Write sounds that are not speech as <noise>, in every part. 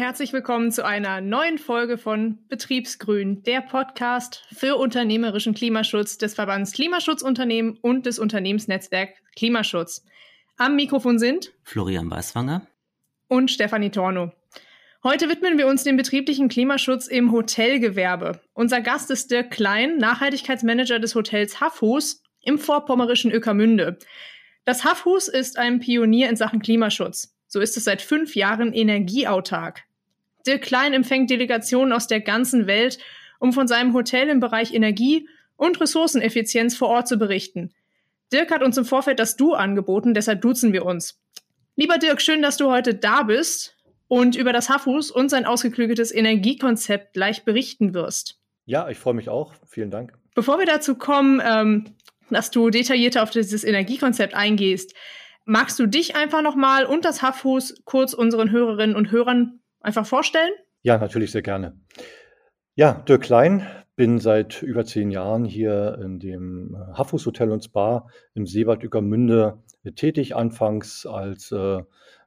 herzlich willkommen zu einer neuen Folge von Betriebsgrün, der Podcast für unternehmerischen Klimaschutz des Verbands Klimaschutzunternehmen und des Unternehmensnetzwerk Klimaschutz. Am Mikrofon sind Florian Weißwanger und Stefanie Torno. Heute widmen wir uns dem betrieblichen Klimaschutz im Hotelgewerbe. Unser Gast ist Dirk Klein, Nachhaltigkeitsmanager des Hotels Haffhus im vorpommerischen Ökermünde. Das Haffhus ist ein Pionier in Sachen Klimaschutz. So ist es seit fünf Jahren energieautark. Dirk Klein empfängt Delegationen aus der ganzen Welt, um von seinem Hotel im Bereich Energie und Ressourceneffizienz vor Ort zu berichten. Dirk hat uns im Vorfeld das Du angeboten, deshalb duzen wir uns. Lieber Dirk, schön, dass du heute da bist und über das Haffhus und sein ausgeklügeltes Energiekonzept gleich berichten wirst. Ja, ich freue mich auch. Vielen Dank. Bevor wir dazu kommen, ähm, dass du detaillierter auf dieses Energiekonzept eingehst, magst du dich einfach nochmal und das Haffhus kurz unseren Hörerinnen und Hörern einfach vorstellen? Ja, natürlich sehr gerne. Ja, Dirk Klein, bin seit über zehn Jahren hier in dem Haffhus Hotel und Spa im Seewald Ueckermünde tätig, anfangs als äh,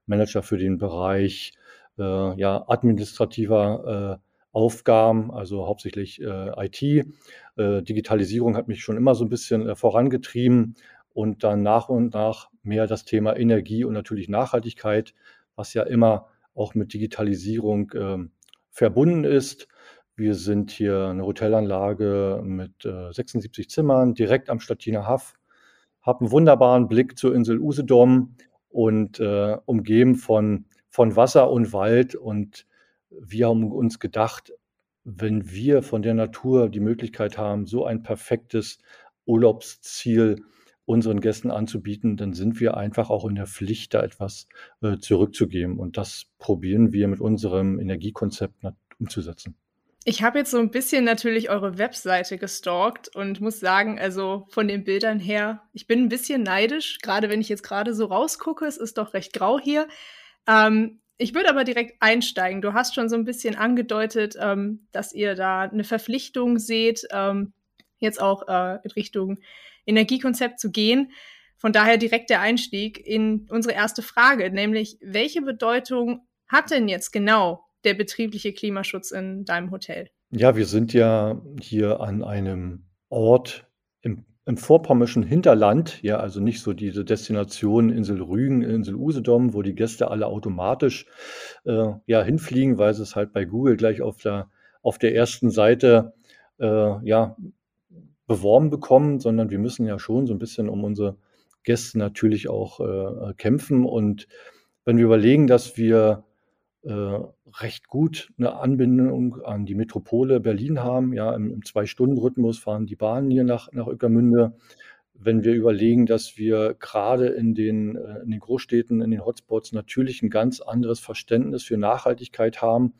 Manager für den Bereich äh, ja, administrativer äh, Aufgaben, also hauptsächlich äh, IT. Äh, Digitalisierung hat mich schon immer so ein bisschen äh, vorangetrieben und dann nach und nach mehr das Thema Energie und natürlich Nachhaltigkeit, was ja immer auch mit Digitalisierung ähm, verbunden ist. Wir sind hier eine Hotelanlage mit äh, 76 Zimmern direkt am Stadtiner Haff, haben einen wunderbaren Blick zur Insel Usedom und äh, umgeben von, von Wasser und Wald und wir haben uns gedacht, wenn wir von der Natur die Möglichkeit haben, so ein perfektes Urlaubsziel unseren Gästen anzubieten, dann sind wir einfach auch in der Pflicht, da etwas äh, zurückzugeben. Und das probieren wir mit unserem Energiekonzept umzusetzen. Ich habe jetzt so ein bisschen natürlich eure Webseite gestalkt und muss sagen, also von den Bildern her, ich bin ein bisschen neidisch, gerade wenn ich jetzt gerade so rausgucke, es ist doch recht grau hier. Ähm, ich würde aber direkt einsteigen. Du hast schon so ein bisschen angedeutet, ähm, dass ihr da eine Verpflichtung seht, ähm, jetzt auch äh, in Richtung Energiekonzept zu gehen. Von daher direkt der Einstieg in unsere erste Frage, nämlich welche Bedeutung hat denn jetzt genau der betriebliche Klimaschutz in deinem Hotel? Ja, wir sind ja hier an einem Ort im im vorpommerschen Hinterland, ja, also nicht so diese Destination Insel Rügen, Insel Usedom, wo die Gäste alle automatisch äh, ja, hinfliegen, weil sie es halt bei Google gleich auf der, auf der ersten Seite äh, ja, beworben bekommen, sondern wir müssen ja schon so ein bisschen um unsere Gäste natürlich auch äh, kämpfen. Und wenn wir überlegen, dass wir äh, recht gut eine Anbindung an die Metropole Berlin haben. Ja, im, im Zwei-Stunden-Rhythmus fahren die Bahnen hier nach, nach Ueckermünde. Wenn wir überlegen, dass wir gerade in den, äh, in den Großstädten, in den Hotspots natürlich ein ganz anderes Verständnis für Nachhaltigkeit haben.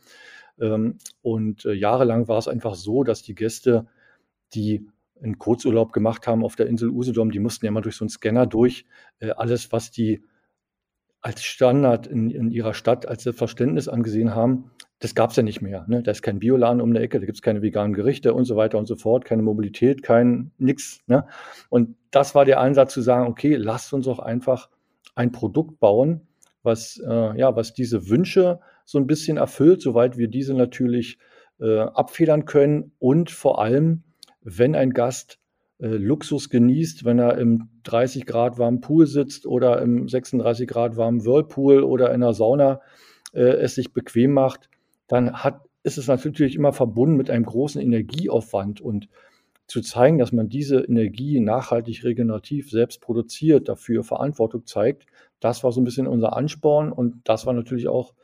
Ähm, und äh, jahrelang war es einfach so, dass die Gäste, die einen Kurzurlaub gemacht haben auf der Insel Usedom, die mussten ja immer durch so einen Scanner durch. Alles, was die als Standard in, in ihrer Stadt als Selbstverständnis angesehen haben, das gab es ja nicht mehr. Ne? Da ist kein Bioladen um der Ecke, da gibt es keine veganen Gerichte und so weiter und so fort, keine Mobilität, kein nix. Ne? Und das war der Ansatz zu sagen, okay, lasst uns doch einfach ein Produkt bauen, was, äh, ja, was diese Wünsche so ein bisschen erfüllt, soweit wir diese natürlich äh, abfedern können und vor allem, wenn ein Gast äh, Luxus genießt, wenn er im 30 Grad warmen Pool sitzt oder im 36 Grad warmen Whirlpool oder in der Sauna äh, es sich bequem macht, dann hat, ist es natürlich immer verbunden mit einem großen Energieaufwand. Und zu zeigen, dass man diese Energie nachhaltig regenerativ selbst produziert, dafür Verantwortung zeigt, das war so ein bisschen unser Ansporn. Und das war natürlich auch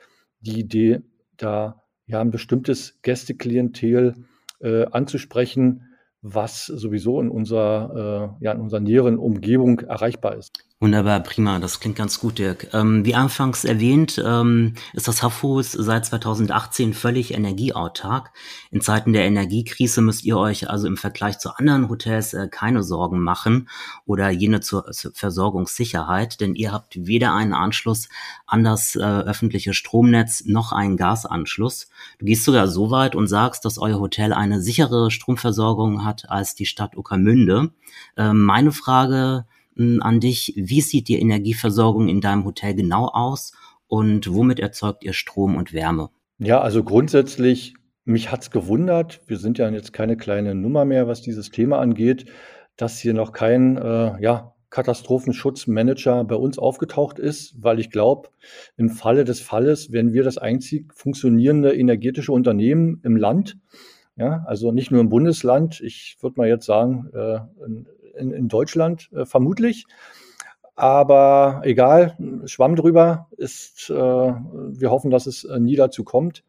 die Idee, da ja ein bestimmtes Gästeklientel äh, anzusprechen, was sowieso in unserer, äh, ja, in unserer näheren Umgebung erreichbar ist. Wunderbar, prima, das klingt ganz gut, Dirk. Ähm, wie anfangs erwähnt, ähm, ist das Haffhus seit 2018 völlig energieautark. In Zeiten der Energiekrise müsst ihr euch also im Vergleich zu anderen Hotels äh, keine Sorgen machen oder jene zur, zur, Versorgungssicherheit, denn ihr habt weder einen Anschluss an das äh, öffentliche Stromnetz noch einen Gasanschluss. Du gehst sogar so weit und sagst, dass euer Hotel eine sichere Stromversorgung hat als die Stadt Uckermünde. Ähm, meine Frage an dich. Wie sieht die Energieversorgung in deinem Hotel genau aus und womit erzeugt ihr Strom und Wärme? Ja, also grundsätzlich, mich hat's gewundert. Wir sind ja jetzt keine kleine Nummer mehr, was dieses Thema angeht, dass hier noch kein, äh, ja, Katastrophenschutzmanager bei uns aufgetaucht ist, weil ich glaube, im Falle des Falles wären wir das einzig funktionierende energetische Unternehmen im Land. Ja, also nicht nur im Bundesland, ich würde mal jetzt sagen, äh, in Deutschland äh, vermutlich. Aber egal, Schwamm drüber ist, äh, wir hoffen, dass es nie dazu kommt.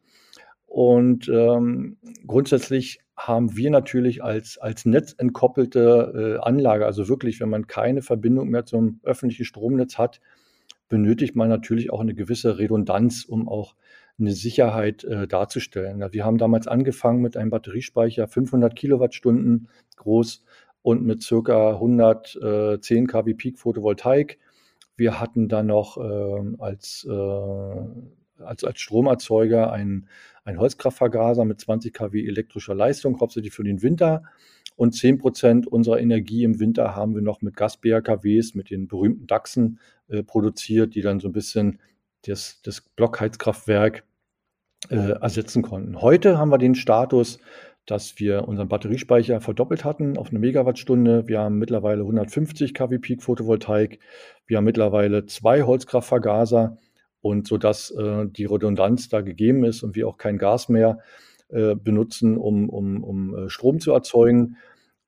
Und ähm, grundsätzlich haben wir natürlich als, als netzentkoppelte äh, Anlage, also wirklich, wenn man keine Verbindung mehr zum öffentlichen Stromnetz hat, benötigt man natürlich auch eine gewisse Redundanz, um auch eine Sicherheit äh, darzustellen. Wir haben damals angefangen mit einem Batteriespeicher 500 Kilowattstunden groß und mit circa 110 kW Peak Photovoltaik. Wir hatten dann noch äh, als, äh, als, als Stromerzeuger einen, einen Holzkraftvergaser mit 20 kW elektrischer Leistung, hauptsächlich für den Winter. Und 10 Prozent unserer Energie im Winter haben wir noch mit Gas-BRKWs, mit den berühmten DAXen äh, produziert, die dann so ein bisschen das, das Blockheizkraftwerk äh, ersetzen konnten. Heute haben wir den Status, dass wir unseren Batteriespeicher verdoppelt hatten auf eine Megawattstunde. Wir haben mittlerweile 150 kW Peak Photovoltaik. Wir haben mittlerweile zwei Holzkraftvergaser und so dass äh, die Redundanz da gegeben ist und wir auch kein Gas mehr äh, benutzen, um, um, um äh, Strom zu erzeugen.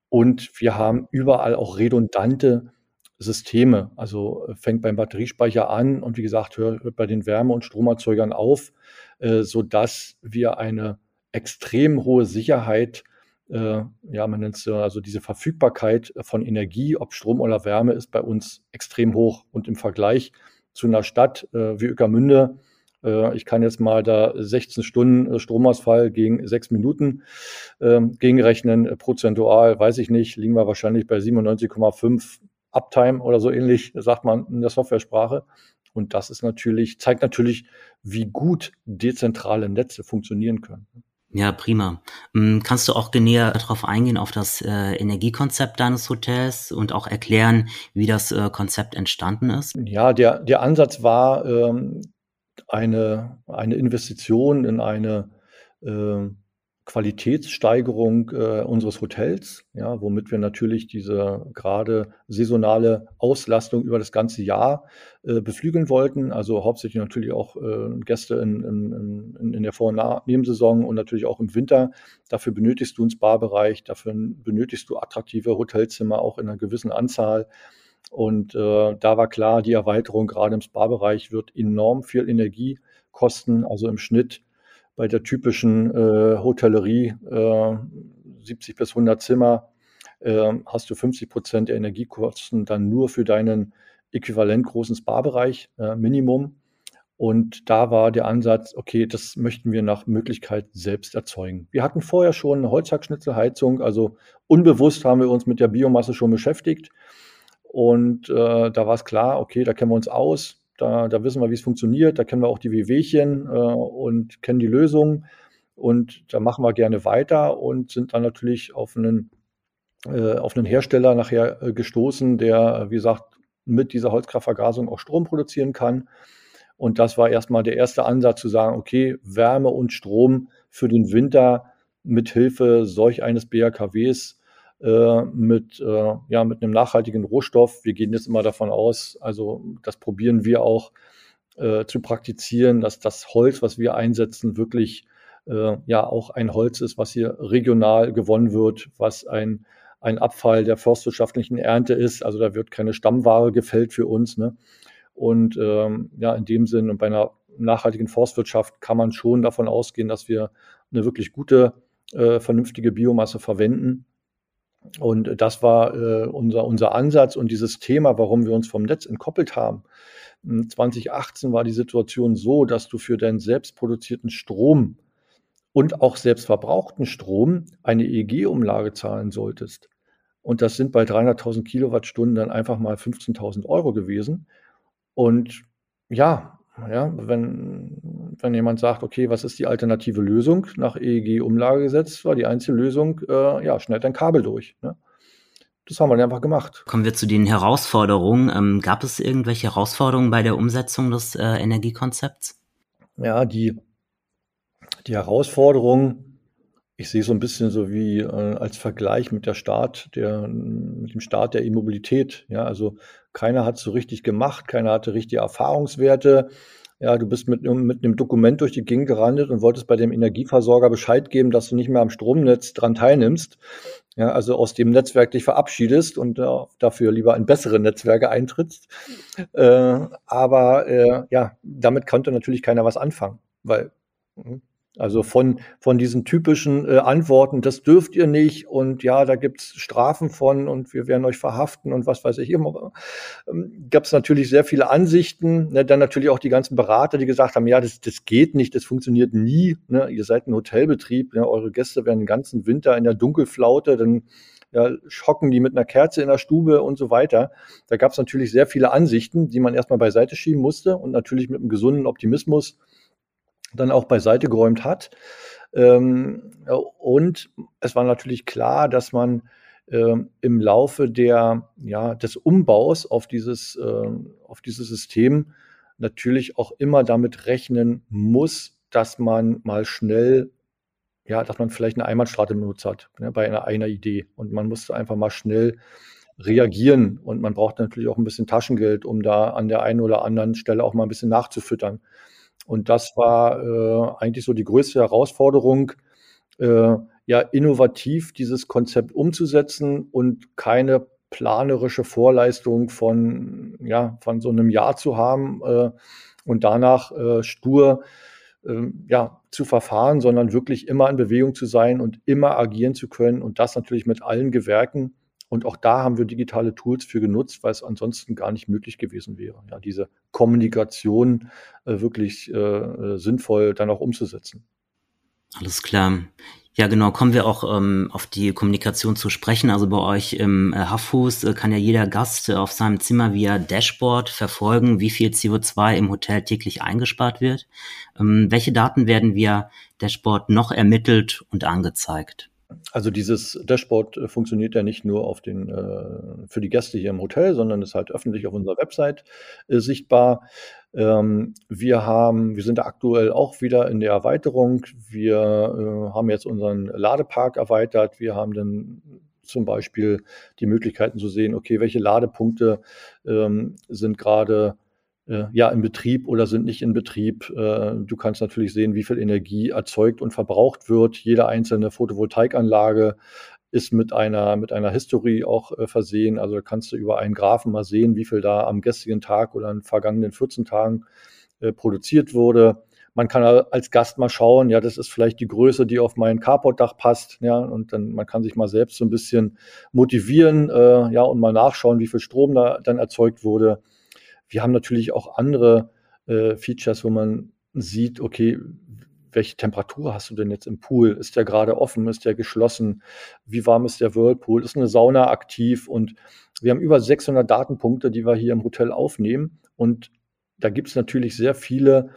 Und wir haben überall auch redundante Systeme. Also äh, fängt beim Batteriespeicher an und wie gesagt, hört, hört bei den Wärme- und Stromerzeugern auf, äh, sodass wir eine extrem hohe Sicherheit, äh, ja, man nennt es also diese Verfügbarkeit von Energie, ob Strom oder Wärme, ist bei uns extrem hoch. Und im Vergleich zu einer Stadt äh, wie Ueckermünde, äh, ich kann jetzt mal da 16 Stunden äh, Stromausfall gegen sechs Minuten ähm, gegenrechnen, äh, prozentual, weiß ich nicht, liegen wir wahrscheinlich bei 97,5 Uptime oder so ähnlich, sagt man in der Softwaresprache. Und das ist natürlich, zeigt natürlich, wie gut dezentrale Netze funktionieren können. Ja, prima. Hm, kannst du auch näher darauf eingehen, auf das äh, Energiekonzept deines Hotels und auch erklären, wie das äh, Konzept entstanden ist? Ja, der, der Ansatz war ähm, eine, eine Investition in eine äh, Qualitätssteigerung äh, unseres Hotels, ja, womit wir natürlich diese gerade saisonale Auslastung über das ganze Jahr äh, beflügeln wollten. Also hauptsächlich natürlich auch äh, Gäste in, in, in, der Vor- und Nebensaison und natürlich auch im Winter. Dafür benötigst du einen Spa-Bereich, dafür benötigst du attraktive Hotelzimmer auch in einer gewissen Anzahl. Und äh, da war klar, die Erweiterung gerade im Spa-Bereich wird enorm viel Energie kosten, also im Schnitt bei der typischen äh, Hotellerie, äh, 70 bis 100 Zimmer, äh, hast du 50 Prozent der Energiekosten dann nur für deinen äquivalent großen Spa-Bereich, äh, Minimum. Und da war der Ansatz, okay, das möchten wir nach Möglichkeit selbst erzeugen. Wir hatten vorher schon eine Holzhackschnitzelheizung, also unbewusst haben wir uns mit der Biomasse schon beschäftigt. Und äh, da war es klar, okay, da kennen wir uns aus. Da, da wissen wir, wie es funktioniert. Da kennen wir auch die Wehwehchen äh, und kennen die Lösung. Und da machen wir gerne weiter und sind dann natürlich auf einen, äh, auf einen Hersteller nachher äh, gestoßen, der, wie gesagt, mit dieser Holzkraftvergasung auch Strom produzieren kann. Und das war erstmal der erste Ansatz zu sagen, okay, Wärme und Strom für den Winter mit Hilfe solch eines BRKWs äh, mit, äh, ja, mit einem nachhaltigen Rohstoff. Wir gehen jetzt immer davon aus, also das probieren wir auch äh, zu praktizieren, dass das Holz, was wir einsetzen, wirklich äh, ja auch ein Holz ist, was hier regional gewonnen wird, was ein, ein Abfall der forstwirtschaftlichen Ernte ist. Also da wird keine Stammware gefällt für uns. Ne? Und ähm, ja, in dem Sinn und bei einer nachhaltigen Forstwirtschaft kann man schon davon ausgehen, dass wir eine wirklich gute, äh, vernünftige Biomasse verwenden. Und das war äh, unser, unser Ansatz und dieses Thema, warum wir uns vom Netz entkoppelt haben. 2018 hm, war die Situation so, dass du für deinen selbstproduzierten Strom und auch selbstverbrauchten Strom eine EEG-Umlage zahlen solltest. Und das sind bei 300.000 Kilowattstunden dann einfach mal 15.000 Euro gewesen. Und ja, ja, wenn, wenn jemand sagt, okay, was ist die alternative Lösung nach EEG-Umlagegesetz, war die einzige Lösung, äh, ja, schnell ein Kabel durch. Ne? Das haben wir dann einfach gemacht. Kommen wir zu den Herausforderungen. Ähm, gab es irgendwelche Herausforderungen bei der Umsetzung des äh, Energiekonzepts? Ja, die, Die Herausforderung, ich sehe so ein bisschen so wie äh, als Vergleich mit der Start der, mit dem Start der E-Mobilität. Ja, also keiner hat so richtig gemacht, keiner hatte richtige Erfahrungswerte. Ja, du bist mit, mit einem Dokument durch die Gegend gerandet und wolltest bei dem Energieversorger Bescheid geben, dass du nicht mehr am Stromnetz dran teilnimmst. Ja, also aus dem Netzwerk dich verabschiedest und äh, dafür lieber in bessere Netzwerke eintrittst. Äh, aber äh, ja, damit konnte natürlich keiner was anfangen, weil hm, also von, von diesen typischen äh, Antworten, das dürft ihr nicht und ja, da gibt's Strafen von und wir werden euch verhaften und was weiß ich immer. Ähm, Gab es natürlich sehr viele Ansichten. Ne? Dann natürlich auch die ganzen Berater, die gesagt haben, ja, das, das geht nicht, das funktioniert nie. Ne? Ihr seid ein Hotelbetrieb, ne? eure Gäste werden den ganzen Winter in der Dunkelflaute, dann ja, schocken die mit einer Kerze in der Stube und so weiter. Da gab es natürlich sehr viele Ansichten, die man erstmal beiseite schieben musste und natürlich mit einem gesunden Optimismus dann auch beiseite geräumt hat. Ähm, und es war natürlich klar, dass man ähm, im Laufe der, ja, des Umbaus auf dieses, äh, auf dieses System natürlich auch immer damit rechnen muss, dass man mal schnell, ja, dass man vielleicht eine Einbahnstraße benutzt hat, ne, bei einer, einer Idee. Und man musste einfach mal schnell reagieren. Und man braucht natürlich auch ein bisschen Taschengeld, um da an der einen oder anderen Stelle auch mal ein bisschen nachzufüttern. Und das war äh, eigentlich so die größte Herausforderung, äh, ja, innovativ dieses Konzept umzusetzen und keine planerische Vorleistung von, ja, von so einem Jahr zu haben äh, und danach äh, stur äh, ja, zu verfahren, sondern wirklich immer in Bewegung zu sein und immer agieren zu können und das natürlich mit allen Gewerken und auch da haben wir digitale Tools für genutzt, weil es ansonsten gar nicht möglich gewesen wäre, ja, diese Kommunikation äh, wirklich äh, äh, sinnvoll dann auch umzusetzen. Alles klar. Ja, genau. Kommen wir auch ähm, auf die Kommunikation zu sprechen. Also bei euch im äh, Haffhus äh, kann ja jeder Gast äh, auf seinem Zimmer via Dashboard verfolgen, wie viel CO2 im Hotel täglich eingespart wird. Ähm, welche Daten werden via Dashboard noch ermittelt und angezeigt? Also dieses Dashboard äh, funktioniert ja nicht nur auf den, äh, für die Gäste hier im Hotel, sondern ist halt öffentlich auf unserer Website äh, sichtbar. Ähm, wir haben, wir sind aktuell auch wieder in der Erweiterung. Wir äh, haben jetzt unseren Ladepark erweitert. Wir haben dann zum Beispiel die Möglichkeiten zu sehen, okay, welche Ladepunkte ähm, sind gerade äh, ja in Betrieb oder sind nicht in Betrieb. Äh, du kannst natürlich sehen, wie viel Energie erzeugt und verbraucht wird. Jede einzelne Photovoltaikanlage ist mit einer, mit einer History auch äh, versehen. Also kannst du über einen Graphen mal sehen, wie viel da am gestrigen Tag oder in den vergangenen 14 Tagen äh, produziert wurde. Man kann als Gast mal schauen, ja, das ist vielleicht die Größe, die auf mein Carportdach passt, ja, und dann man kann sich mal selbst so ein bisschen motivieren, äh, ja, und mal nachschauen, wie viel Strom da dann erzeugt wurde. Wir haben natürlich auch andere äh, Features, wo man sieht, okay, welche Temperatur hast du denn jetzt im Pool? Ist der gerade offen? Ist der geschlossen? Wie warm ist der Whirlpool? Ist eine Sauna aktiv? Und wir haben über 600 Datenpunkte, die wir hier im Hotel aufnehmen. Und da gibt es natürlich sehr viele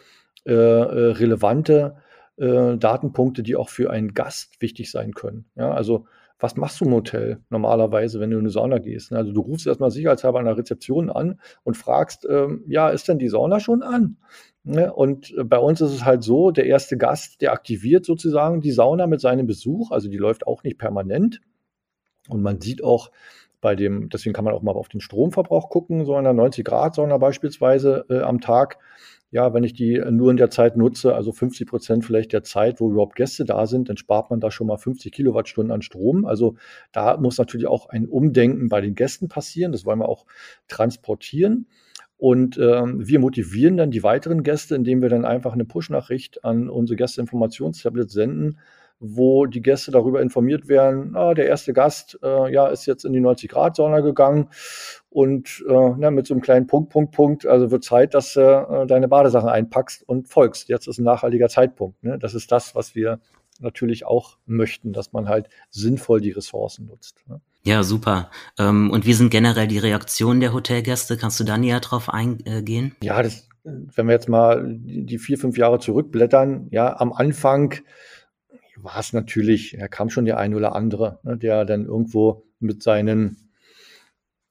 äh, äh, relevante äh, Datenpunkte, die auch für einen Gast wichtig sein können. Ja, also was machst du im Hotel normalerweise, wenn du in eine Sauna gehst? Also du rufst erstmal sicherheitshalber an der Rezeption an und fragst, ähm, ja, ist denn die Sauna schon an? Ne? Und äh, bei uns ist es halt so, der erste Gast, der aktiviert sozusagen die Sauna mit seinem Besuch, also die läuft auch nicht permanent. Und man sieht auch bei dem, deswegen kann man auch mal auf den Stromverbrauch gucken, so einer 90 Grad Sauna beispielsweise äh, am Tag ja, wenn ich die nur in der Zeit nutze, also 50 Prozent vielleicht der Zeit, wo überhaupt Gäste da sind, dann spart man da schon mal 50 Kilowattstunden an Strom. Also da muss natürlich auch ein Umdenken bei den Gästen passieren. Das wollen wir auch transportieren. Und ähm, wir motivieren dann die weiteren Gäste, indem wir dann einfach eine Push-Nachricht an unsere Gästeinformationstablet senden, wo die Gäste darüber informiert werden, ah, der erste Gast äh, ja, ist jetzt in die 90-Grad-Sauna gegangen und äh, na, mit so einem kleinen Punkt, Punkt, Punkt, also wird Zeit, dass du äh, deine Badesachen einpackst und folgst. Jetzt ist ein nachhaltiger Zeitpunkt. Ne? Das ist das, was wir natürlich auch möchten, dass man halt sinnvoll die Ressourcen nutzt. Ne? Ja, super. Ähm, und wie sind generell die Reaktionen der Hotelgäste? Kannst du da näher drauf eingehen? Ja, das, wenn wir jetzt mal die vier, fünf Jahre zurückblättern, ja, am Anfang war es natürlich, da kam schon der ein oder andere, ne, der dann irgendwo mit seinen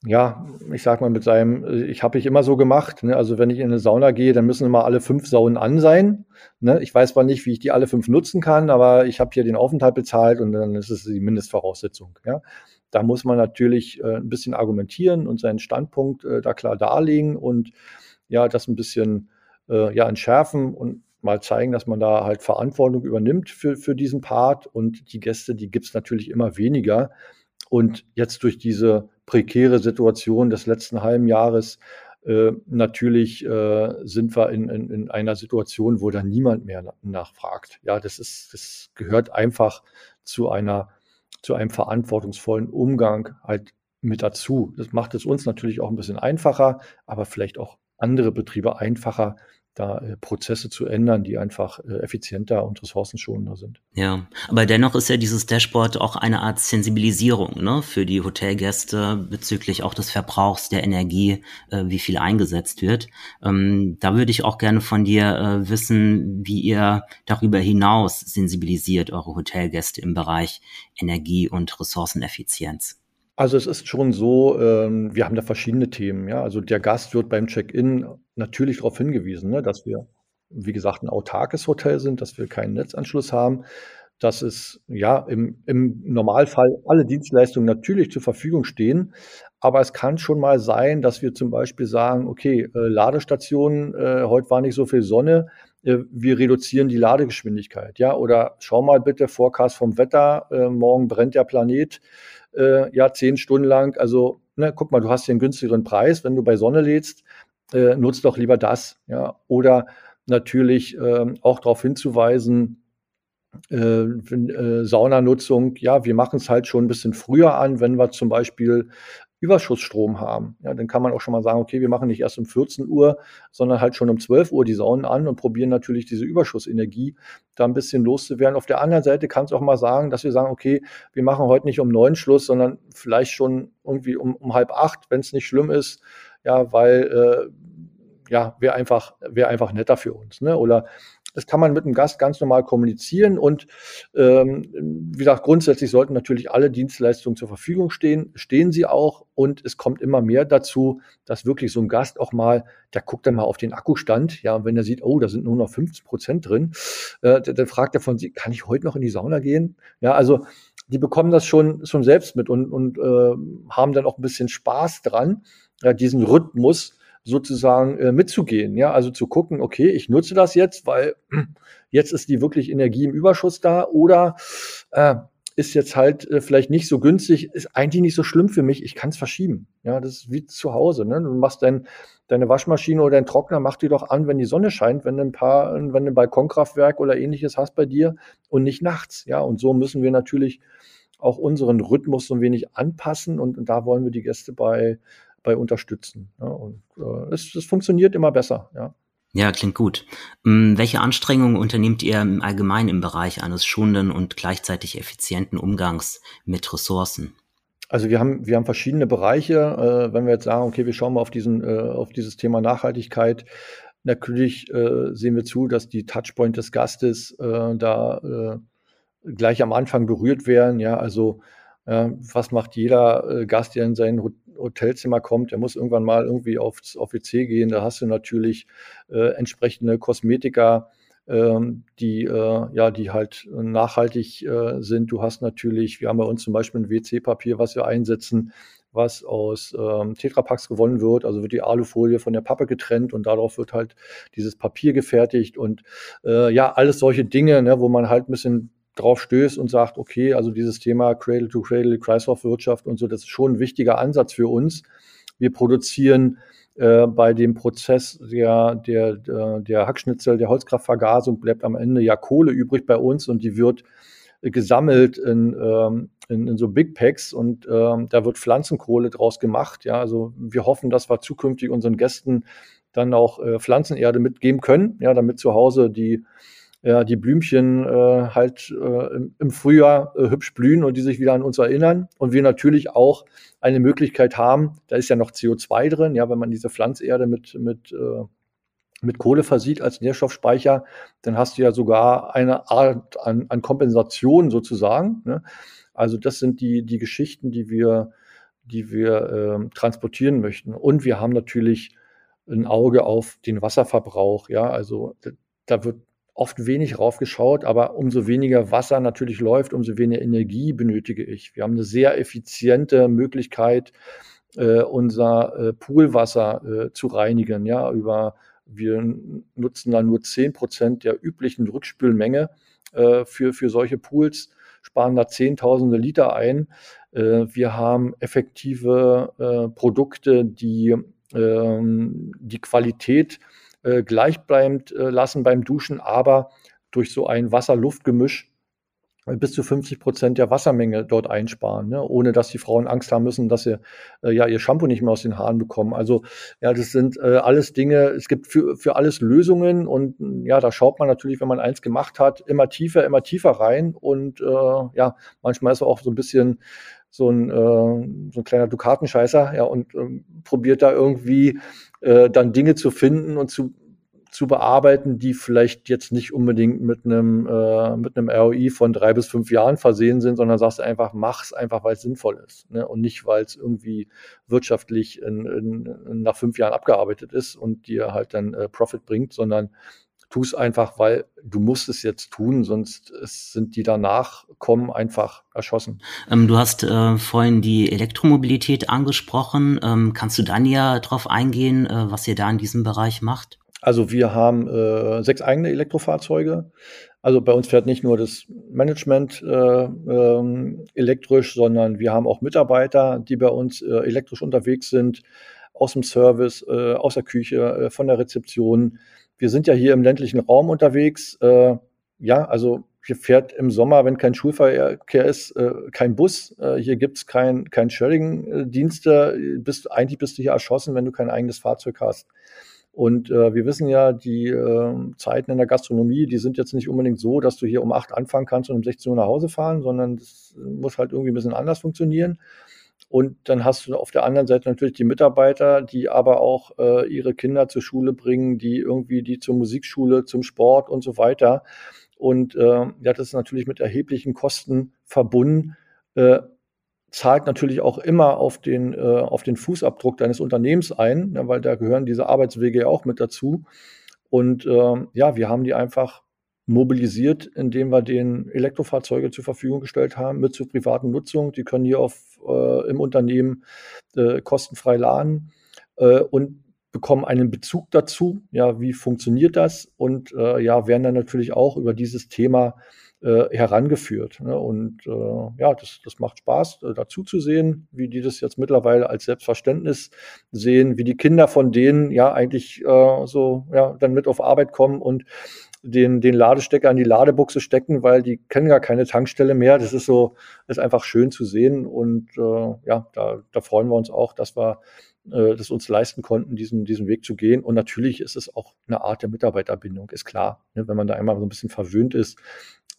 ja, ich sag mal mit seinem, ich habe ich immer so gemacht. Ne? Also wenn ich in eine Sauna gehe, dann müssen immer alle fünf Saunen an sein. Ne? Ich weiß zwar nicht, wie ich die alle fünf nutzen kann, aber ich habe hier den Aufenthalt bezahlt und dann ist es die Mindestvoraussetzung. Ja? Da muss man natürlich äh, ein bisschen argumentieren und seinen Standpunkt äh, da klar darlegen und ja, das ein bisschen äh, ja, entschärfen und mal zeigen, dass man da halt Verantwortung übernimmt für, für diesen Part. Und die Gäste, die gibt es natürlich immer weniger. Und jetzt durch diese prekäre Situation des letzten halben Jahres äh, natürlich äh, sind wir in, in, in, einer Situation, wo da niemand mehr nachfragt. Ja, das ist, das gehört einfach zu einer, zu einem verantwortungsvollen Umgang halt mit dazu. Das macht es uns natürlich auch ein bisschen einfacher, aber vielleicht auch andere Betriebe einfacher, da äh, Prozesse zu ändern, die einfach äh, effizienter und ressourcenschonender sind. Ja, aber dennoch ist ja dieses Dashboard auch eine Art Sensibilisierung ne, für die Hotelgäste bezüglich auch des Verbrauchs der Energie, äh, wie viel eingesetzt wird. Ähm, da würde ich auch gerne von dir äh, wissen, wie ihr darüber hinaus sensibilisiert eure Hotelgäste im Bereich Energie und Ressourceneffizienz. Also es ist schon so, ähm, wir haben da verschiedene Themen, ja. Also der Gast wird beim Check-in natürlich darauf hingewiesen, ne, dass wir, wie gesagt, ein autarkes Hotel sind, dass wir keinen Netzanschluss haben, dass es ja im, im Normalfall alle Dienstleistungen natürlich zur Verfügung stehen. Aber es kann schon mal sein, dass wir zum Beispiel sagen, okay, äh, Ladestationen, äh, heute war nicht so viel Sonne, äh, wir reduzieren die Ladegeschwindigkeit, ja. Oder schau mal bitte, Forecast vom Wetter, äh, morgen brennt der Planet äh, ja zehn Stunden lang. Also ne, guck mal, du hast hier einen günstigeren Preis, wenn du bei Sonne lädst, äh, nutzt doch lieber das. Ja, oder natürlich äh, auch darauf hinzuweisen, äh, äh, Saunanutzung, ja, wir machen es halt schon ein bisschen früher an, wenn wir zum Beispiel Überschussstrom haben. Ja, dann kann man auch schon mal sagen, okay, wir machen nicht erst um 14 Uhr, sondern halt schon um 12 Uhr die Saunen an und probieren natürlich diese Überschussenergie da ein bisschen loszuwerden. Auf der anderen Seite kann es auch mal sagen, dass wir sagen, okay, wir machen heute nicht um neun Schluss, sondern vielleicht schon irgendwie um, um halb acht, wenn es nicht schlimm ist, ja, weil äh, ja, wäre einfach, wäre einfach netter für uns. Ne? Oder das kann man mit dem Gast ganz normal kommunizieren und ähm, wie gesagt, grundsätzlich sollten natürlich alle Dienstleistungen zur Verfügung stehen, stehen sie auch und es kommt immer mehr dazu, dass wirklich so ein Gast auch mal, der guckt dann mal auf den Akkustand, ja, und wenn er sieht, oh, da sind nur noch 50 Prozent drin, äh, dann fragt er von kann ich heute noch in die Sauna gehen? Ja, also die bekommen das schon, schon selbst mit und, und äh, haben dann auch ein bisschen Spaß dran, ja, diesen Rhythmus sozusagen äh, mitzugehen. Ja, also zu gucken, okay, ich nutze das jetzt, weil <clears throat> jetzt ist die wirklich Energie im Überschuss da oder äh, ist jetzt halt äh, vielleicht nicht so günstig, ist eigentlich nicht so schlimm für mich, ich kann es verschieben. Ja, das ist wie zu Hause. Ne? Du machst dein, deine Waschmaschine oder dein Trockner, mach die doch an, wenn die Sonne scheint, wenn du ein paar, wenn du ein Balkonkraftwerk oder ähnliches hast bei dir und nicht nachts. Ja, und so müssen wir natürlich auch unseren Rhythmus so ein wenig anpassen und, und da wollen wir die Gäste bei bei unterstützen. Ja, und äh, es, es funktioniert immer besser. Ja. Ja, klingt gut. Ähm, welche Anstrengungen unternehmt ihr im Allgemeinen im Bereich eines schonenden und gleichzeitig effizienten Umgangs mit Ressourcen? Also wir haben, wir haben verschiedene Bereiche. Äh, wenn wir jetzt sagen, okay, wir schauen mal auf, diesen, äh, auf dieses Thema Nachhaltigkeit, natürlich äh, sehen wir zu, dass die Touchpoint des Gastes äh, da äh, gleich am Anfang berührt werden. Ja, also was macht jeder Gast, der in sein Hotelzimmer kommt, der muss irgendwann mal irgendwie aufs auf WC gehen. Da hast du natürlich äh, entsprechende Kosmetika, ähm, die äh, ja, die halt nachhaltig äh, sind. Du hast natürlich, wir haben bei uns zum Beispiel ein WC-Papier, was wir einsetzen, was aus ähm, Tetrapacks gewonnen wird. Also wird die Alufolie von der Pappe getrennt und darauf wird halt dieses Papier gefertigt und äh, ja, alles solche Dinge, ne, wo man halt ein bisschen drauf stößt und sagt, okay, also dieses Thema Cradle to Cradle, Kreislaufwirtschaft und so, das ist schon ein wichtiger Ansatz für uns. Wir produzieren äh, bei dem Prozess der, der, der, der Hackschnitzel, der Holzkraftvergasung bleibt am Ende ja Kohle übrig bei uns und die wird gesammelt in, ähm, in, in so Big Packs und ähm, da wird Pflanzenkohle draus gemacht. Ja, also wir hoffen, dass wir zukünftig unseren Gästen dann auch äh, Pflanzenerde mitgeben können, ja, damit zu Hause die ja, die Blümchen äh, halt äh, im, Frühjahr äh, hübsch blühen und die sich wieder an uns erinnern. Und wir natürlich auch eine Möglichkeit haben, da ist ja noch CO2 drin, ja, wenn man diese Pflanzerde mit, mit, äh, mit Kohle versieht als Nährstoffspeicher, dann hast du ja sogar eine Art an, an Kompensation sozusagen. Ne? Also das sind die, die Geschichten, die wir die wir äh, transportieren möchten. Und wir haben natürlich ein Auge auf den Wasserverbrauch. Ja, also da wird oft wenig raufgeschaut, aber umso weniger Wasser natürlich läuft, umso weniger Energie benötige ich. Wir haben eine sehr effiziente Möglichkeit, äh, unser äh, Poolwasser äh, zu reinigen. Ja, über wir nutzen da nur 10 Prozent der üblichen Rückspülmenge äh, für, für solche Pools, sparen da Zehntausende Liter ein. Äh, wir haben effektive äh, Produkte, die ähm, die Qualität äh, gleichbleibend äh, lassen beim Duschen, aber durch so ein Wasser-Luft-Gemisch bis zu 50 Prozent der Wassermenge dort einsparen, ne? ohne dass die Frauen Angst haben müssen, dass sie äh, ja ihr Shampoo nicht mehr aus den Haaren bekommen. Also ja, das sind äh, alles Dinge. Es gibt für, für alles Lösungen und ja, da schaut man natürlich, wenn man eins gemacht hat, immer tiefer, immer tiefer rein und äh, ja, manchmal ist auch so ein bisschen so ein, äh, so ein kleiner Dukatenscheißer, ja, und ähm, probiert da irgendwie äh, dann Dinge zu finden und zu zu bearbeiten, die vielleicht jetzt nicht unbedingt mit einem, äh, mit einem ROI von drei bis fünf Jahren versehen sind, sondern sagst einfach, mach's einfach, weil es sinnvoll ist. Ne? Und nicht, weil es irgendwie wirtschaftlich in, in, nach fünf Jahren abgearbeitet ist und dir halt dann äh, Profit bringt, sondern tu es einfach, weil du musst es jetzt tun, sonst sind die danach kommen einfach erschossen. Ähm, du hast äh, vorhin die Elektromobilität angesprochen. Ähm, kannst du dann ja darauf eingehen, äh, was ihr da in diesem Bereich macht? Also wir haben äh, sechs eigene Elektrofahrzeuge. Also bei uns fährt nicht nur das Management äh, ähm, elektrisch, sondern wir haben auch Mitarbeiter, die bei uns äh, elektrisch unterwegs sind, aus dem Service, äh, aus der Küche, von der Rezeption. Wir sind ja hier im ländlichen Raum unterwegs. Äh, ja, also hier fährt im Sommer, wenn kein Schulverkehr ist, äh, kein Bus. Äh, hier gibt es kein, kein Sharing-Dienste. Bist, eigentlich bist du hier erschossen, wenn du kein eigenes Fahrzeug hast. Und äh, wir wissen ja, die äh, Zeiten in der Gastronomie, die sind jetzt nicht unbedingt so, dass du hier um acht anfangen kannst und um 16 Uhr nach Hause fahren, sondern das muss halt irgendwie ein bisschen anders funktionieren. Und dann hast du auf der anderen Seite natürlich die Mitarbeiter, die aber auch äh, ihre Kinder zur Schule bringen, die irgendwie die zur Musikschule, zum Sport und so weiter. Und äh, ja, das ist natürlich mit erheblichen Kosten verbunden. Äh, zahlt natürlich auch immer auf den, äh, auf den Fußabdruck deines Unternehmens ein, ne, weil da gehören diese Arbeitswege ja auch mit dazu. Und äh, ja, wir haben die einfach mobilisiert, indem wir den Elektrofahrzeuge zur Verfügung gestellt haben mit zur privaten Nutzung. Die können hier auf, äh, im Unternehmen äh, kostenfrei laden äh, und bekommen einen Bezug dazu. Ja, wie funktioniert das? Und äh, ja, werden dann natürlich auch über dieses Thema äh, herangeführt. Ne? Und äh, ja, das, das macht Spaß, äh, dazu zu sehen, wie die das jetzt mittlerweile als Selbstverständnis sehen, wie die Kinder von denen ja eigentlich äh, so ja, dann mit auf Arbeit kommen und den, den Ladestecker an die Ladebuchse stecken, weil die kennen gar keine Tankstelle mehr. Das ist so, ist einfach schön zu sehen. Und äh, ja, da, da freuen wir uns auch, dass wir äh, das uns leisten konnten, diesen, diesen Weg zu gehen. Und natürlich ist es auch eine Art der Mitarbeiterbindung, ist klar. Ne? Wenn man da einmal so ein bisschen verwöhnt ist,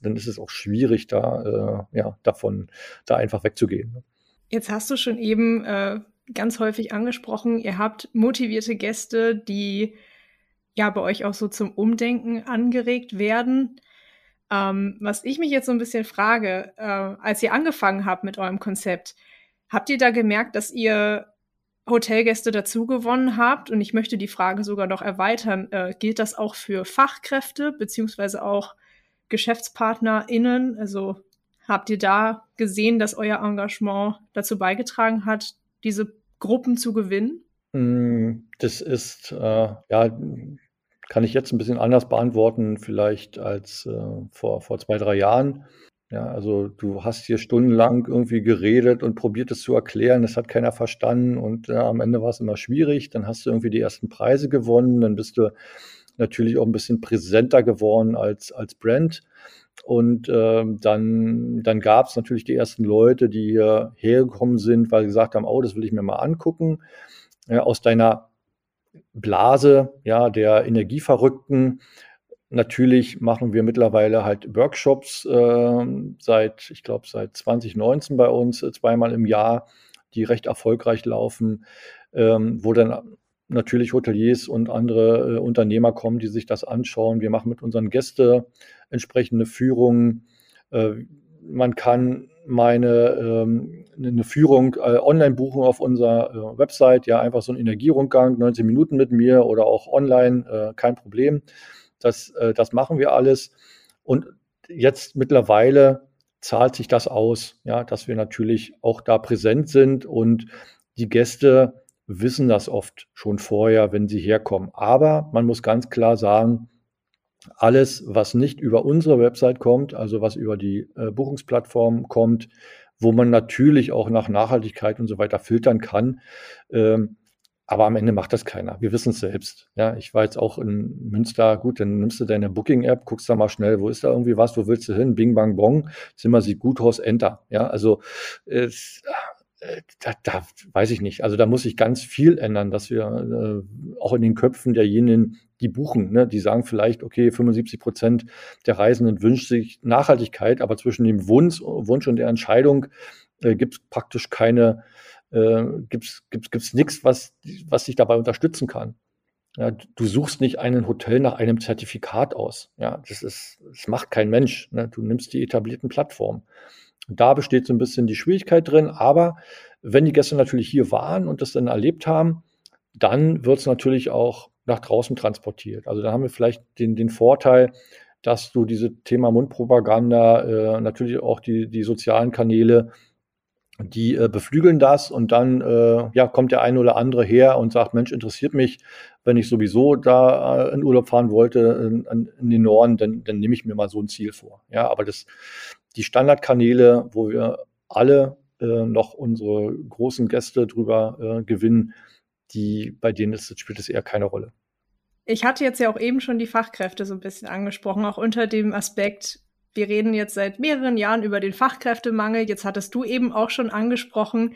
dann ist es auch schwierig, da äh, ja, davon da einfach wegzugehen. Ne? Jetzt hast du schon eben äh, ganz häufig angesprochen, ihr habt motivierte Gäste, die ja bei euch auch so zum Umdenken angeregt werden. Ähm, was ich mich jetzt so ein bisschen frage, äh, als ihr angefangen habt mit eurem Konzept, habt ihr da gemerkt, dass ihr Hotelgäste dazu gewonnen habt? Und ich möchte die Frage sogar noch erweitern. Äh, gilt das auch für Fachkräfte beziehungsweise auch GeschäftspartnerInnen? Also habt ihr da gesehen, dass euer Engagement dazu beigetragen hat, diese Gruppen zu gewinnen? Mm, das ist, äh, ja, kann ich jetzt ein bisschen anders beantworten, vielleicht als äh, vor, vor zwei, drei Jahren. Ja, also du hast hier stundenlang irgendwie geredet und probiert es zu erklären, das hat keiner verstanden und ja, am Ende war es immer schwierig. Dann hast du irgendwie die ersten Preise gewonnen, dann bist du natürlich auch ein bisschen präsenter geworden als, als Brand. Und äh, dann, dann gab es natürlich die ersten Leute, die hier hergekommen sind, weil sie gesagt haben, oh, das will ich mir mal angucken. Ja, aus deiner Blase, ja, der Energieverrückten. Natürlich machen wir mittlerweile halt Workshops äh, seit, ich glaube, seit 2019 bei uns, äh, zweimal im Jahr, die recht erfolgreich laufen, ähm, wo dann natürlich Hoteliers und andere äh, Unternehmer kommen, die sich das anschauen. Wir machen mit unseren Gästen entsprechende Führungen. Äh, man kann meine ähm, eine Führung äh, online buchen auf unserer äh, Website, ja, einfach so ein Energierundgang, 19 Minuten mit mir oder auch online, äh, kein Problem. Das, äh, das machen wir alles. Und jetzt mittlerweile zahlt sich das aus, ja, dass wir natürlich auch da präsent sind und die Gäste wissen das oft schon vorher, wenn sie herkommen. Aber man muss ganz klar sagen, alles, was nicht über unsere Website kommt, also was über die äh, Buchungsplattform kommt, wo man natürlich auch nach Nachhaltigkeit und so weiter filtern kann. Ähm, aber am Ende macht das keiner. Wir wissen es selbst. Ja, ich war jetzt auch in Münster. Gut, dann nimmst du deine Booking-App, guckst da mal schnell, wo ist da irgendwie was, wo willst du hin? Bing, bang, bong. Zimmer sieht gut aus, Enter. Ja, also es, äh, da, da weiß ich nicht. Also da muss sich ganz viel ändern, dass wir äh, auch in den Köpfen derjenigen, die buchen, ne, die sagen vielleicht, okay, 75 Prozent der Reisenden wünschen sich Nachhaltigkeit, aber zwischen dem Wunsch, Wunsch und der Entscheidung äh, gibt es praktisch keine, äh, gibt's, gibt's, gibt's nichts, was, was dich dabei unterstützen kann. Ja, du suchst nicht einen Hotel nach einem Zertifikat aus. Ja, das ist, das macht kein Mensch. Ne? Du nimmst die etablierten Plattformen. Da besteht so ein bisschen die Schwierigkeit drin. Aber wenn die Gäste natürlich hier waren und das dann erlebt haben, dann wird es natürlich auch nach draußen transportiert. Also da haben wir vielleicht den, den Vorteil, dass du diese Thema Mundpropaganda, äh, natürlich auch die, die sozialen Kanäle, die äh, beflügeln das und dann äh, ja, kommt der eine oder andere her und sagt, Mensch, interessiert mich, wenn ich sowieso da äh, in Urlaub fahren wollte in, in den Norden, dann, dann nehme ich mir mal so ein Ziel vor. Ja, aber das, die Standardkanäle, wo wir alle äh, noch unsere großen Gäste drüber äh, gewinnen, die, bei denen ist, spielt es eher keine Rolle. Ich hatte jetzt ja auch eben schon die Fachkräfte so ein bisschen angesprochen, auch unter dem Aspekt, wir reden jetzt seit mehreren Jahren über den Fachkräftemangel. Jetzt hattest du eben auch schon angesprochen,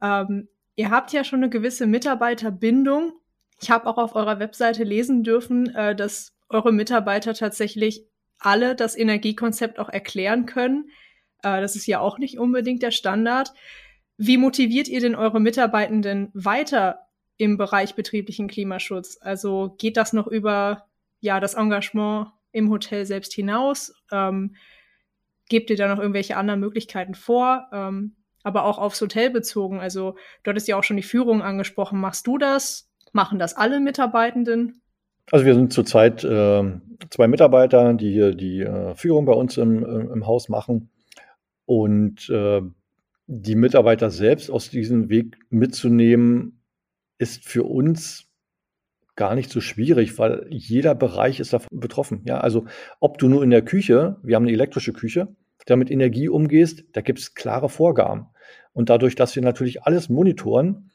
ähm, ihr habt ja schon eine gewisse Mitarbeiterbindung. Ich habe auch auf eurer Webseite lesen dürfen, äh, dass eure Mitarbeiter tatsächlich alle das Energiekonzept auch erklären können. Äh, das ist ja auch nicht unbedingt der Standard. Wie motiviert ihr denn eure Mitarbeitenden weiter im Bereich betrieblichen Klimaschutz? Also geht das noch über ja das Engagement im Hotel selbst hinaus? Ähm, gebt ihr da noch irgendwelche anderen Möglichkeiten vor? Ähm, aber auch aufs Hotel bezogen. Also du hattest ja auch schon die Führung angesprochen. Machst du das? Machen das alle Mitarbeitenden? Also wir sind zurzeit äh, zwei Mitarbeiter, die hier die äh, Führung bei uns im, im Haus machen. Und äh, die Mitarbeiter selbst aus diesem Weg mitzunehmen, ist für uns gar nicht so schwierig, weil jeder Bereich ist davon betroffen. Ja, also ob du nur in der Küche, wir haben eine elektrische Küche, damit Energie umgehst, da gibt es klare Vorgaben. Und dadurch, dass wir natürlich alles monitoren,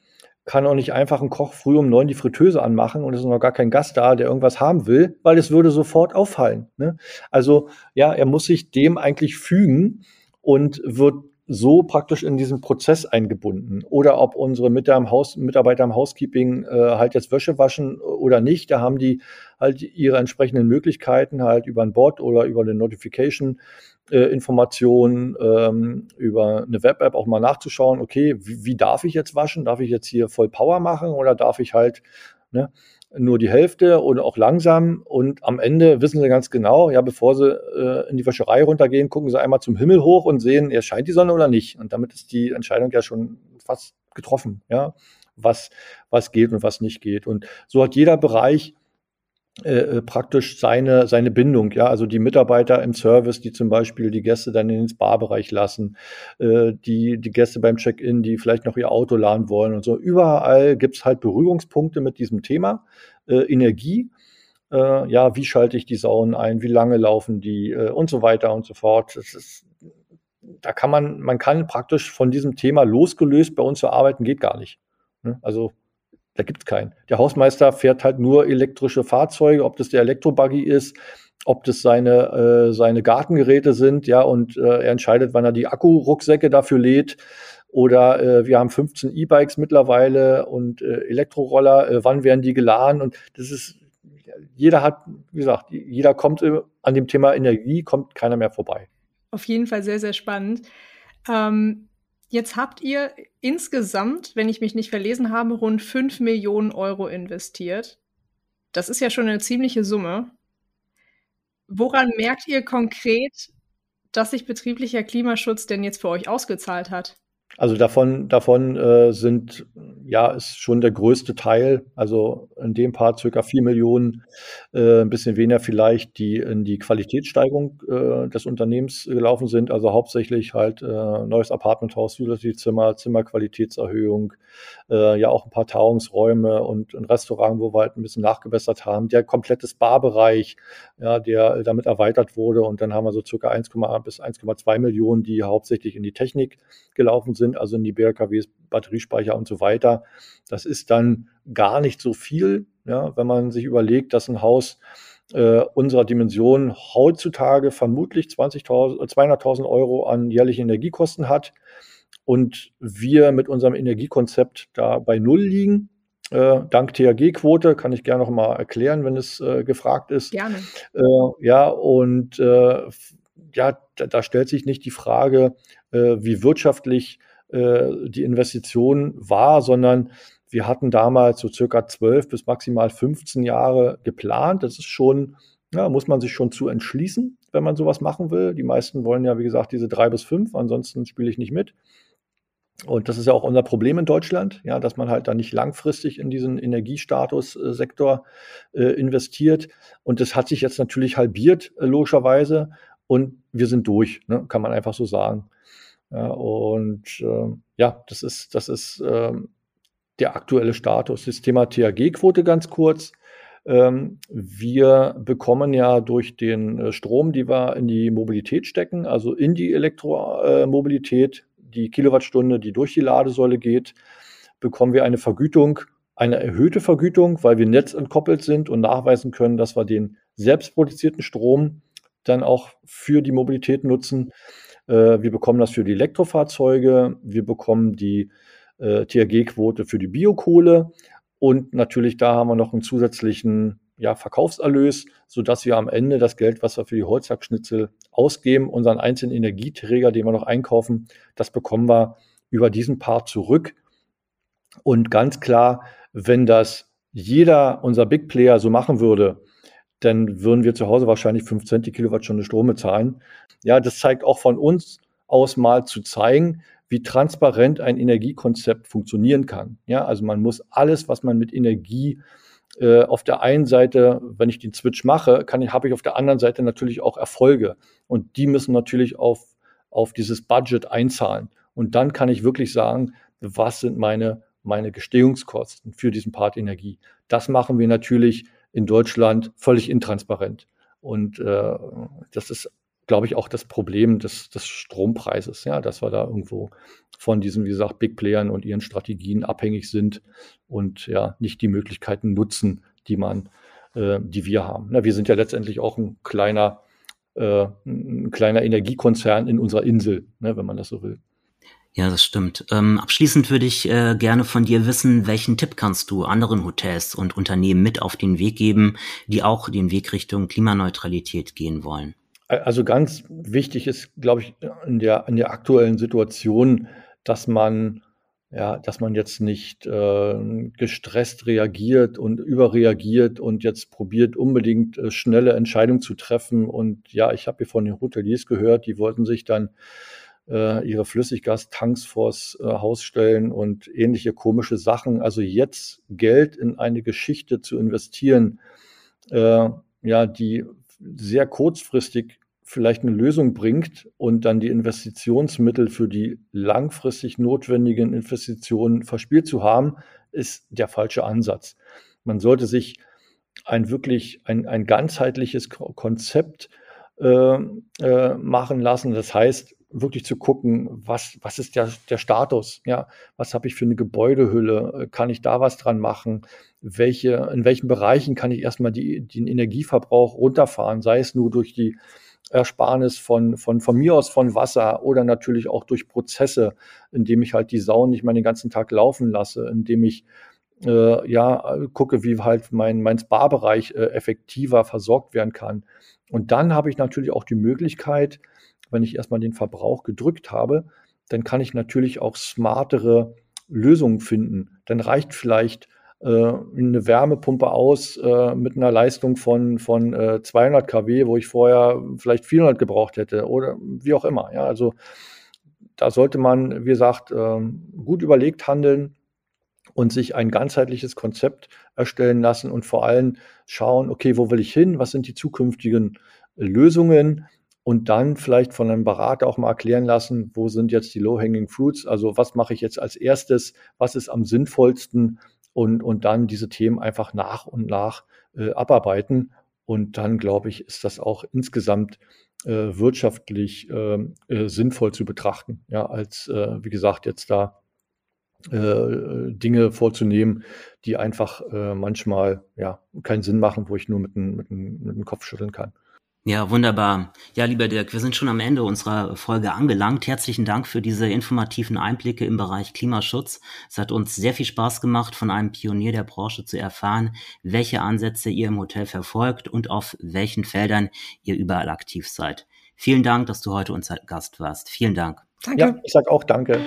kann auch nicht einfach ein Koch früh um neun die Fritteuse anmachen und es ist noch gar kein Gast da, der irgendwas haben will, weil es würde sofort auffallen. Ne? Also ja, er muss sich dem eigentlich fügen und wird so praktisch in diesen Prozess eingebunden. Oder ob unsere Mitarbeiter im, Housekeeping äh, halt jetzt Wäsche waschen oder nicht, da haben die halt ihre entsprechenden Möglichkeiten halt über ein Bot oder über eine Notification äh, Information ähm, über eine Web-App auch mal nachzuschauen, okay, wie, wie, darf ich jetzt waschen? Darf ich jetzt hier voll Power machen oder darf ich halt ne, nur die Hälfte oder auch langsam und am Ende wissen sie ganz genau, ja, bevor sie äh, in die Wäscherei runtergehen, gucken sie einmal zum Himmel hoch und sehen, erscheint die Sonne oder nicht. Und damit ist die Entscheidung ja schon fast getroffen, ja, was, was geht und was nicht geht. Und so hat jeder Bereich äh, äh, praktisch seine, seine Bindung, ja, also die Mitarbeiter im Service, die zum Beispiel die Gäste dann in den Spa-Bereich lassen, äh, die, die Gäste beim Check-in, die vielleicht noch ihr Auto laden wollen und so. Überall gibt's halt Berührungspunkte mit diesem Thema äh, Energie. Äh, ja, wie schalte ich die Saunen ein, wie lange laufen die äh, und so weiter und so fort. Das ist, da kann man, man kann praktisch von diesem Thema losgelöst bei uns zu arbeiten, geht gar nicht. Ne? Also da gibt es keinen. Der Hausmeister fährt halt nur elektrische Fahrzeuge, ob das der Elektrobuggy ist, ob das seine, äh, seine Gartengeräte sind, ja, und äh, er entscheidet, wann er die Akkurucksäcke dafür lädt. Oder äh, wir haben 15 E-Bikes mittlerweile und äh, Elektroroller, äh, wann werden die geladen? Und das ist, jeder hat, wie gesagt, jeder kommt äh, an dem Thema Energie, kommt keiner mehr vorbei. Auf jeden Fall sehr, sehr spannend. Ähm, Jetzt habt ihr insgesamt, wenn ich mich nicht verlesen habe, rund 5 Millionen Euro investiert. Das ist ja schon eine ziemliche Summe. Woran merkt ihr konkret, dass sich betrieblicher Klimaschutz denn jetzt für euch ausgezahlt hat? Also davon, davon äh, sind, ja, ist schon der größte Teil, also in dem Part circa 4 Millionen, äh, ein bisschen weniger vielleicht, die in die Qualitätssteigerung äh, des Unternehmens gelaufen sind. Also hauptsächlich halt äh, neues Apartmenthaus, Zimmer, Zimmerqualitätserhöhung, äh, ja auch ein paar Tauungsräume und ein Restaurant, wo wir halt ein bisschen nachgebessert haben. Der komplette Spa-Bereich, ja, der damit erweitert wurde. Und dann haben wir so circa 1, bis 1,2 Millionen, die hauptsächlich in die Technik gelaufen sind, also in die BRKWs, Batteriespeicher und so weiter. Das ist dann gar nicht so viel, ja, wenn man sich überlegt, dass ein Haus äh, unserer Dimension heutzutage vermutlich 20.000, 200.000 Euro an jährlichen Energiekosten hat und wir mit unserem Energiekonzept da bei Null liegen. Äh, dank THG-Quote kann ich gerne noch mal erklären, wenn es äh, gefragt ist. Gerne. Äh, ja, und äh, ja, da, da, stellt sich nicht die Frage, äh, wie wirtschaftlich äh, die Investition war, sondern wir hatten damals so circa 12 bis maximal 15 Jahre geplant. Das ist schon, ja, muss man sich schon zu entschließen, wenn man sowas machen will. Die meisten wollen ja, wie gesagt, diese drei bis fünf, ansonsten spiele ich nicht mit. Und das ist ja auch unser Problem in Deutschland, ja, dass man halt da nicht langfristig in diesen Energiestatussektor äh, investiert. Und das hat sich jetzt natürlich halbiert, äh, logischerweise. Und wir sind durch, ne, kann man einfach so sagen. Ja, und äh, ja, das ist, das ist ähm, der aktuelle Status. Das Thema THG-Quote ganz kurz. Ähm, wir bekommen ja durch den äh, Strom, die wir in die Mobilität stecken, also in die Elektromobilität, die Kilowattstunde, die durch die Ladesäule geht, bekommen wir eine Vergütung, eine erhöhte Vergütung, weil wir netzentkoppelt sind und nachweisen können, dass wir den selbstproduzierten Strom dann auch für die Mobilität nutzen. Äh, wir bekommen das für die Elektrofahrzeuge, wir bekommen die äh, THG-Quote für die Biokohle und natürlich da haben wir noch einen zusätzlichen ja, Verkaufserlös, sodass wir am Ende das Geld, was wir für die Holzhackschnitzel ausgeben, unseren einzelnen Energieträger, den wir noch einkaufen, das bekommen wir über diesen Part zurück. Und ganz klar, wenn das jeder unser Big Player so machen würde, dann würden wir zu Hause wahrscheinlich 5 Cent die Kilowattstunde Strom bezahlen. Ja, das zeigt auch von uns aus mal zu zeigen, wie transparent ein Energiekonzept funktionieren kann. Ja, also man muss alles, was man mit Energie äh, auf der einen Seite, wenn ich den Switch mache, kann ich, habe ich auf der anderen Seite natürlich auch Erfolge. Und die müssen natürlich auf, auf dieses Budget einzahlen. Und dann kann ich wirklich sagen, was sind meine, meine Gestehungskosten für diesen Part Energie. Das machen wir natürlich in Deutschland völlig intransparent. Und äh, das ist, glaube ich, auch das Problem des, des Strompreises, ja, dass wir da irgendwo von diesen, wie gesagt, Big Playern und ihren Strategien abhängig sind und ja nicht die Möglichkeiten nutzen, die man, äh, die wir haben. Na, wir sind ja letztendlich auch ein kleiner, äh, ein kleiner Energiekonzern in unserer Insel, ne, wenn man das so will. Ja, das stimmt. Ähm, abschließend würde ich äh, gerne von dir wissen, welchen Tipp kannst du anderen Hotels und Unternehmen mit auf den Weg geben, die auch den Weg Richtung Klimaneutralität gehen wollen? Also ganz wichtig ist, glaube ich, in der, in der aktuellen Situation, dass man ja, dass man jetzt nicht äh, gestresst reagiert und überreagiert und jetzt probiert unbedingt äh, schnelle Entscheidungen zu treffen. Und ja, ich habe hier von den Hoteliers gehört, die wollten sich dann äh, ihre Flüssiggastanks vors äh, Haus stellen und ähnliche komische Sachen. Also jetzt Geld in eine Geschichte zu investieren, äh, ja, die sehr kurzfristig vielleicht eine Lösung bringt und dann die Investitionsmittel für die langfristig notwendigen Investitionen verspielt zu haben, ist der falsche Ansatz. Man sollte sich ein wirklich ein, ein ganzheitliches Konzept äh, äh, machen lassen. Das heißt, wirklich zu gucken, was, was ist der, der Status? Ja, was habe ich für eine Gebäudehülle? Kann ich da was dran machen? Welche, in welchen Bereichen kann ich erstmal die, den Energieverbrauch runterfahren? Sei es nur durch die Ersparnis von, von, von mir aus von Wasser oder natürlich auch durch Prozesse, indem ich halt die Sauen nicht mal den ganzen Tag laufen lasse, indem ich äh, ja gucke, wie halt mein, mein Spa-Bereich äh, effektiver versorgt werden kann. Und dann habe ich natürlich auch die Möglichkeit, wenn ich erstmal den Verbrauch gedrückt habe, dann kann ich natürlich auch smartere Lösungen finden. Dann reicht vielleicht eine Wärmepumpe aus äh, mit einer Leistung von, von äh, 200 kW, wo ich vorher vielleicht 400 gebraucht hätte oder wie auch immer. Ja, also da sollte man, wie gesagt, ähm, gut überlegt handeln und sich ein ganzheitliches Konzept erstellen lassen und vor allem schauen, okay, wo will ich hin? Was sind die zukünftigen Lösungen? Und dann vielleicht von einem Berater auch mal erklären lassen, wo sind jetzt die Low-Hanging Fruits? Also was mache ich jetzt als erstes? Was ist am sinnvollsten? Und, und dann diese Themen einfach nach und nach äh, abarbeiten. Und dann, glaube ich, ist das auch insgesamt äh, wirtschaftlich äh, äh sinnvoll zu betrachten. Ja, als, äh, wie gesagt, jetzt da äh, Dinge vorzunehmen, die einfach äh, manchmal ja keinen Sinn machen, wo ich nur mit dem, mit, mit dem Kopf schütteln kann. Ja, wunderbar. Ja, lieber Dirk, wir sind schon am Ende unserer Folge angelangt. Herzlichen Dank für diese informativen Einblicke im Bereich Klimaschutz. Es hat uns sehr viel Spaß gemacht, von einem Pionier der Branche zu erfahren, welche Ansätze ihr im Hotel verfolgt und auf welchen Feldern ihr überall aktiv seid. Vielen Dank, dass du heute unser Gast warst. Vielen Dank. Danke. Ja, ich sage auch danke.